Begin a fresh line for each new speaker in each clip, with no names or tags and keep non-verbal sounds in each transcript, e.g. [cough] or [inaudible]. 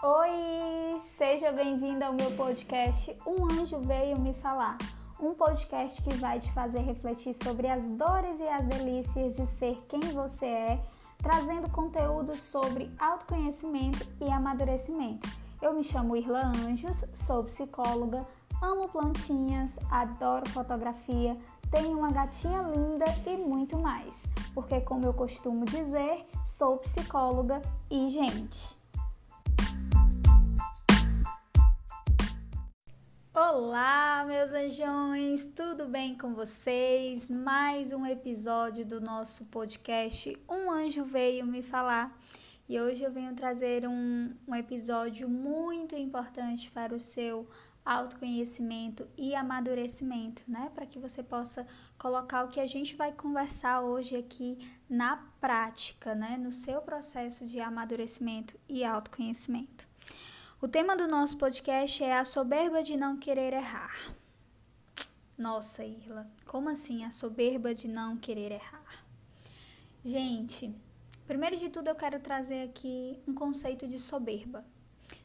Oi, seja bem-vindo ao meu podcast Um Anjo Veio Me Falar. Um podcast que vai te fazer refletir sobre as dores e as delícias de ser quem você é, trazendo conteúdo sobre autoconhecimento e amadurecimento. Eu me chamo Irla Anjos, sou psicóloga, amo plantinhas, adoro fotografia, tenho uma gatinha linda e muito mais. Porque, como eu costumo dizer, sou psicóloga e gente. Olá, meus anjões, tudo bem com vocês? Mais um episódio do nosso podcast Um Anjo Veio Me Falar. E hoje eu venho trazer um, um episódio muito importante para o seu autoconhecimento e amadurecimento, né? Para que você possa colocar o que a gente vai conversar hoje aqui na prática, né? No seu processo de amadurecimento e autoconhecimento. O tema do nosso podcast é a soberba de não querer errar. Nossa, Irla, como assim a soberba de não querer errar? Gente, primeiro de tudo eu quero trazer aqui um conceito de soberba.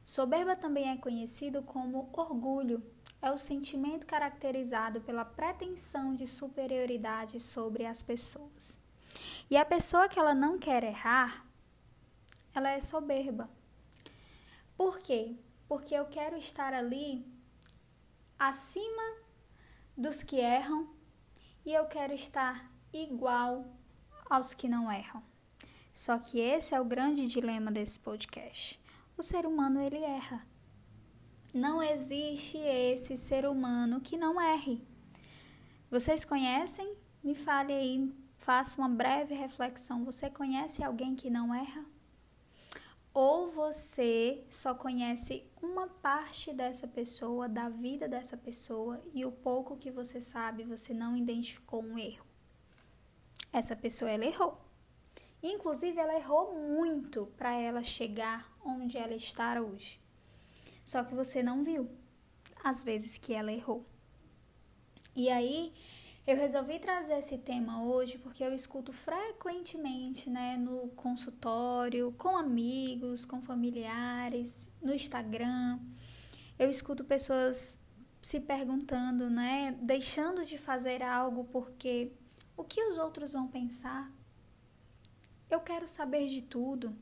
Soberba também é conhecido como orgulho. É o sentimento caracterizado pela pretensão de superioridade sobre as pessoas. E a pessoa que ela não quer errar, ela é soberba. Por quê? Porque eu quero estar ali acima dos que erram e eu quero estar igual aos que não erram. Só que esse é o grande dilema desse podcast o ser humano ele erra. Não existe esse ser humano que não erre. Vocês conhecem? Me fale aí, faça uma breve reflexão. Você conhece alguém que não erra? Ou você só conhece uma parte dessa pessoa, da vida dessa pessoa, e o pouco que você sabe, você não identificou um erro. Essa pessoa ela errou. Inclusive, ela errou muito para ela chegar onde ela está hoje. Só que você não viu as vezes que ela errou. E aí, eu resolvi trazer esse tema hoje porque eu escuto frequentemente, né, no consultório, com amigos, com familiares, no Instagram. Eu escuto pessoas se perguntando, né, deixando de fazer algo porque o que os outros vão pensar? Eu quero saber de tudo.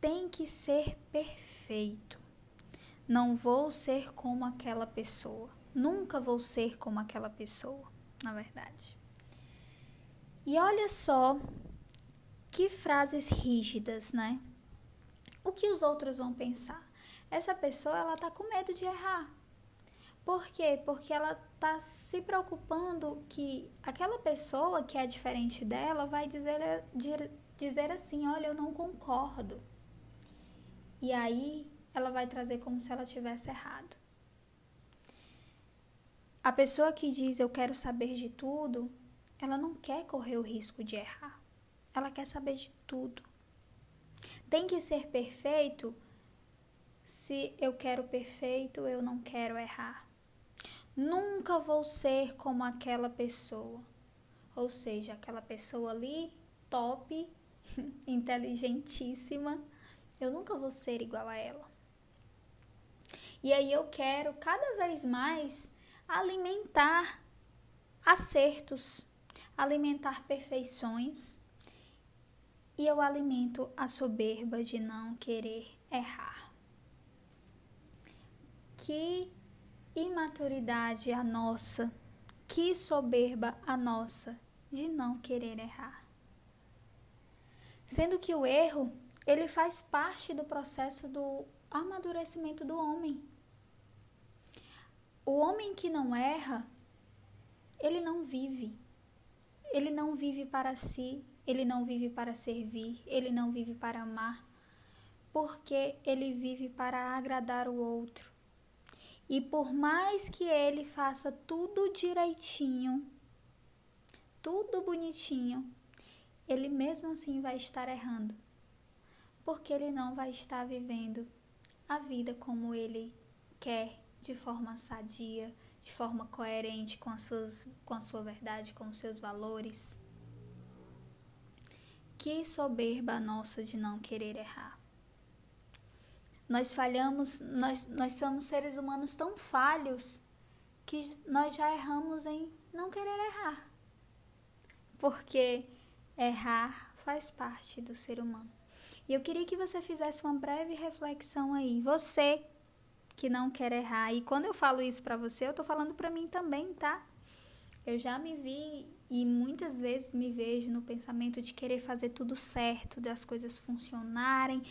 Tem que ser perfeito. Não vou ser como aquela pessoa. Nunca vou ser como aquela pessoa, na verdade. E olha só que frases rígidas, né? O que os outros vão pensar? Essa pessoa, ela tá com medo de errar. Por quê? Porque ela tá se preocupando que aquela pessoa que é diferente dela vai dizer, dizer assim: olha, eu não concordo. E aí ela vai trazer como se ela tivesse errado. A pessoa que diz eu quero saber de tudo, ela não quer correr o risco de errar. Ela quer saber de tudo. Tem que ser perfeito. Se eu quero perfeito, eu não quero errar. Nunca vou ser como aquela pessoa. Ou seja, aquela pessoa ali, top, [laughs] inteligentíssima, eu nunca vou ser igual a ela. E aí eu quero cada vez mais alimentar acertos, alimentar perfeições. E eu alimento a soberba de não querer errar. Que imaturidade a nossa, que soberba a nossa de não querer errar sendo que o erro ele faz parte do processo do amadurecimento do homem. O homem que não erra, ele não vive. Ele não vive para si, ele não vive para servir, ele não vive para amar, porque ele vive para agradar o outro. E por mais que ele faça tudo direitinho, tudo bonitinho, ele mesmo assim vai estar errando, porque ele não vai estar vivendo a vida como ele quer, de forma sadia, de forma coerente com, as suas, com a sua verdade, com os seus valores. Que soberba nossa de não querer errar. Nós falhamos, nós, nós somos seres humanos tão falhos que nós já erramos em não querer errar. Porque errar faz parte do ser humano. E eu queria que você fizesse uma breve reflexão aí. Você que não quer errar. E quando eu falo isso para você, eu tô falando para mim também, tá? Eu já me vi e muitas vezes me vejo no pensamento de querer fazer tudo certo, das coisas funcionarem,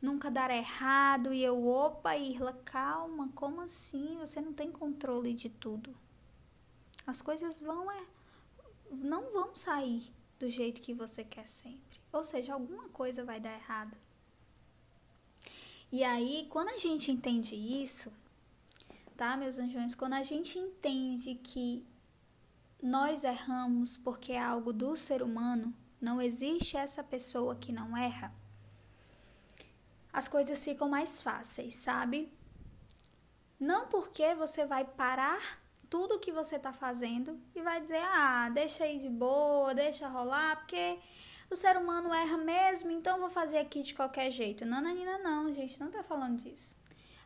nunca dar errado. E eu, opa, Irla, calma, como assim? Você não tem controle de tudo. As coisas vão é, não vão sair do jeito que você quer sempre. Ou seja, alguma coisa vai dar errado. E aí, quando a gente entende isso, tá, meus anjões? Quando a gente entende que nós erramos porque é algo do ser humano, não existe essa pessoa que não erra, as coisas ficam mais fáceis, sabe? Não porque você vai parar tudo que você está fazendo e vai dizer, ah, deixa aí de boa, deixa rolar, porque o ser humano erra mesmo, então vou fazer aqui de qualquer jeito. Não, Nanina, não, gente não está falando disso.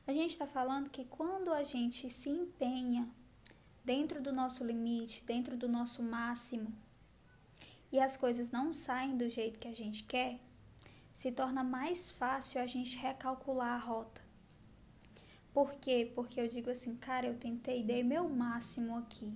A gente está falando que quando a gente se empenha dentro do nosso limite, dentro do nosso máximo, e as coisas não saem do jeito que a gente quer, se torna mais fácil a gente recalcular a rota. Por quê? Porque eu digo assim, cara, eu tentei, dei meu máximo aqui.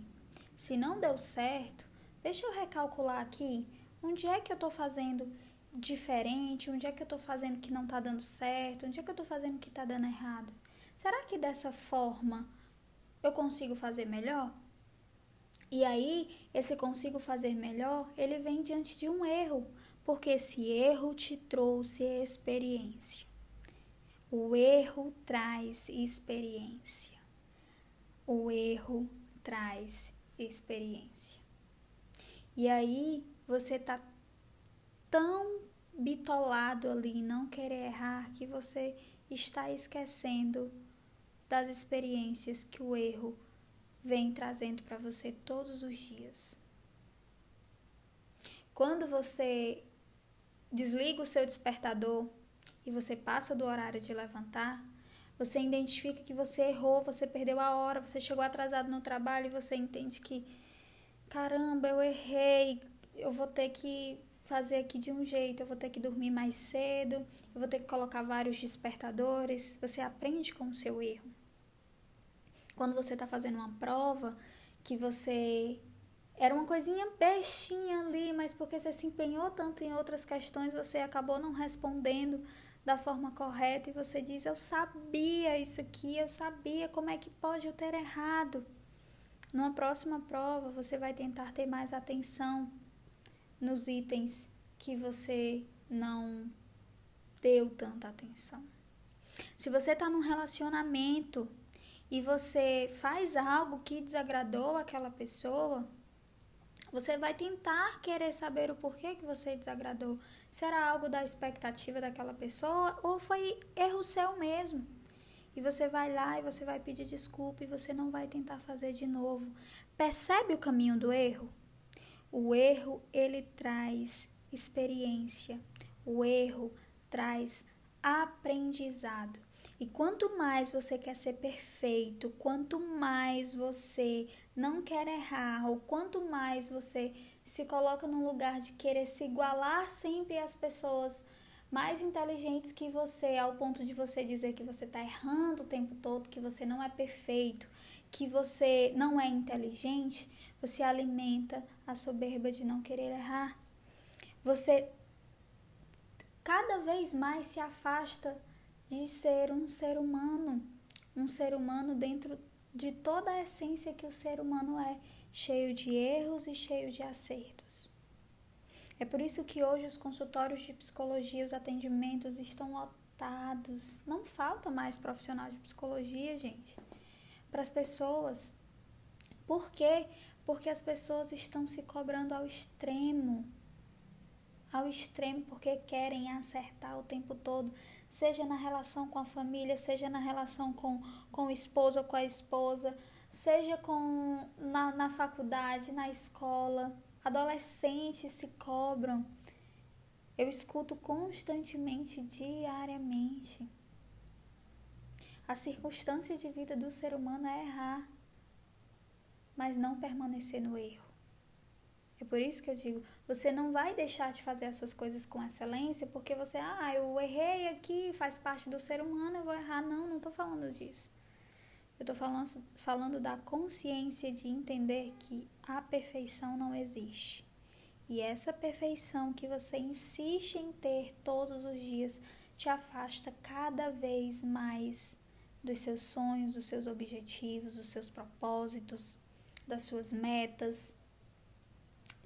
Se não deu certo, deixa eu recalcular aqui. Onde é que eu tô fazendo diferente? Onde é que eu tô fazendo que não tá dando certo? Onde é que eu tô fazendo que tá dando errado? Será que dessa forma eu consigo fazer melhor? E aí, esse consigo fazer melhor, ele vem diante de um erro, porque esse erro te trouxe experiência. O erro traz experiência. O erro traz experiência. E aí, você tá tão bitolado ali, não querer errar, que você está esquecendo das experiências que o erro vem trazendo para você todos os dias. Quando você desliga o seu despertador e você passa do horário de levantar, você identifica que você errou, você perdeu a hora, você chegou atrasado no trabalho e você entende que caramba, eu errei, eu vou ter que fazer aqui de um jeito, eu vou ter que dormir mais cedo, eu vou ter que colocar vários despertadores. Você aprende com o seu erro. Quando você está fazendo uma prova que você era uma coisinha bestinha ali, mas porque você se empenhou tanto em outras questões, você acabou não respondendo da forma correta e você diz: Eu sabia isso aqui, eu sabia como é que pode eu ter errado. Numa próxima prova, você vai tentar ter mais atenção nos itens que você não deu tanta atenção. Se você está num relacionamento e você faz algo que desagradou aquela pessoa, você vai tentar querer saber o porquê que você desagradou. Será algo da expectativa daquela pessoa ou foi erro seu mesmo? E você vai lá e você vai pedir desculpa e você não vai tentar fazer de novo. Percebe o caminho do erro? O erro ele traz experiência. O erro traz aprendizado. E quanto mais você quer ser perfeito, quanto mais você não quer errar, ou quanto mais você se coloca num lugar de querer se igualar sempre às pessoas mais inteligentes que você, ao ponto de você dizer que você está errando o tempo todo, que você não é perfeito, que você não é inteligente, você alimenta a soberba de não querer errar. Você cada vez mais se afasta de ser um ser humano, um ser humano dentro de toda a essência que o ser humano é, cheio de erros e cheio de acertos. É por isso que hoje os consultórios de psicologia, os atendimentos estão lotados. Não falta mais profissional de psicologia, gente, para as pessoas. Por quê? Porque as pessoas estão se cobrando ao extremo. Ao extremo porque querem acertar o tempo todo, seja na relação com a família, seja na relação com, com o esposo ou com a esposa, seja com na, na faculdade, na escola. Adolescentes se cobram. Eu escuto constantemente, diariamente. A circunstância de vida do ser humano é errar, mas não permanecer no erro. É por isso que eu digo, você não vai deixar de fazer as suas coisas com excelência porque você, ah, eu errei aqui, faz parte do ser humano, eu vou errar. Não, não estou falando disso. Eu estou falando, falando da consciência de entender que a perfeição não existe. E essa perfeição que você insiste em ter todos os dias te afasta cada vez mais dos seus sonhos, dos seus objetivos, dos seus propósitos, das suas metas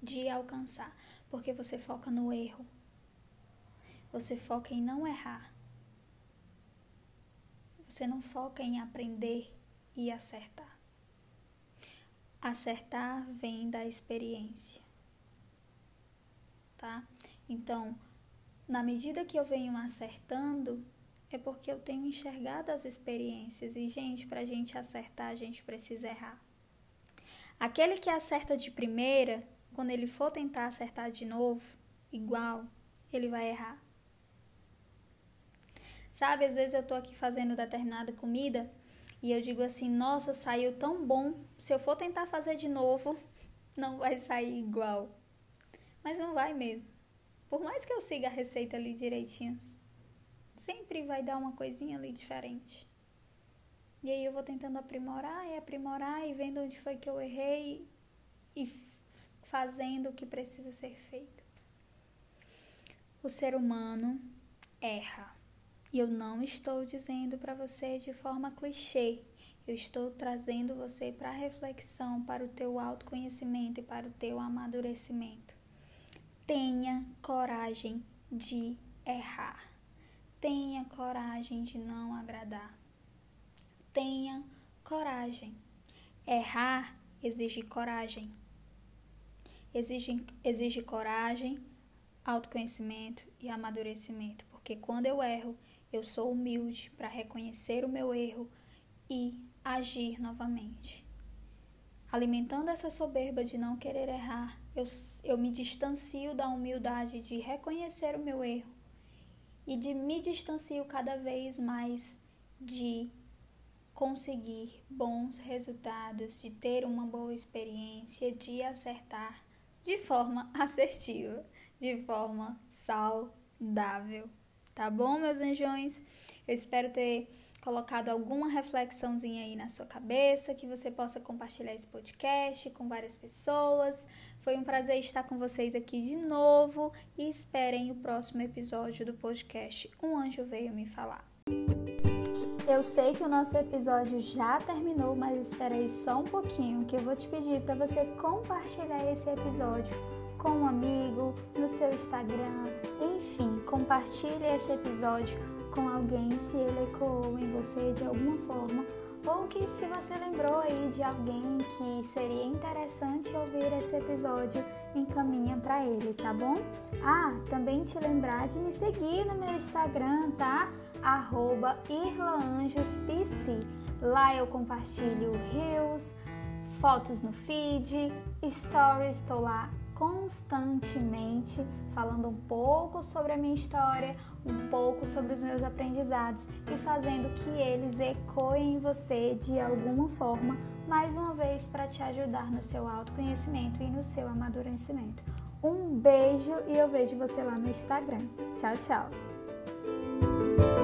de alcançar, porque você foca no erro. Você foca em não errar. Você não foca em aprender e acertar. Acertar vem da experiência. Tá? Então, na medida que eu venho acertando, é porque eu tenho enxergado as experiências. E, gente, para a gente acertar, a gente precisa errar. Aquele que acerta de primeira, quando ele for tentar acertar de novo, igual, ele vai errar. Sabe, às vezes eu tô aqui fazendo determinada comida e eu digo assim: nossa, saiu tão bom. Se eu for tentar fazer de novo, [laughs] não vai sair igual. Mas não vai mesmo. Por mais que eu siga a receita ali direitinho, sempre vai dar uma coisinha ali diferente. E aí eu vou tentando aprimorar e aprimorar e vendo onde foi que eu errei e fazendo o que precisa ser feito. O ser humano erra. E eu não estou dizendo para você de forma clichê. Eu estou trazendo você para reflexão, para o teu autoconhecimento e para o teu amadurecimento. Tenha coragem de errar. Tenha coragem de não agradar. Tenha coragem. Errar exige coragem. Exige, exige coragem, autoconhecimento e amadurecimento, porque quando eu erro, eu sou humilde para reconhecer o meu erro e agir novamente. Alimentando essa soberba de não querer errar, eu, eu me distancio da humildade de reconhecer o meu erro e de me distancio cada vez mais de conseguir bons resultados, de ter uma boa experiência, de acertar de forma [laughs] assertiva, de forma saudável. Tá bom, meus anjões? Eu espero ter colocado alguma reflexãozinha aí na sua cabeça, que você possa compartilhar esse podcast com várias pessoas. Foi um prazer estar com vocês aqui de novo e esperem o próximo episódio do podcast Um Anjo Veio Me Falar. Eu sei que o nosso episódio já terminou, mas espera aí só um pouquinho que eu vou te pedir para você compartilhar esse episódio com um amigo, no seu Instagram, enfim, compartilhe esse episódio com alguém se ele ecoou em você de alguma forma ou que se você lembrou aí de alguém que seria interessante ouvir esse episódio, encaminha para ele, tá bom? Ah, também te lembrar de me seguir no meu Instagram, tá? Arroba irlaanjospc. Lá eu compartilho reels, fotos no feed, stories, estou lá constantemente falando um pouco sobre a minha história, um pouco sobre os meus aprendizados e fazendo que eles ecoem em você de alguma forma, mais uma vez para te ajudar no seu autoconhecimento e no seu amadurecimento. Um beijo e eu vejo você lá no Instagram. Tchau, tchau!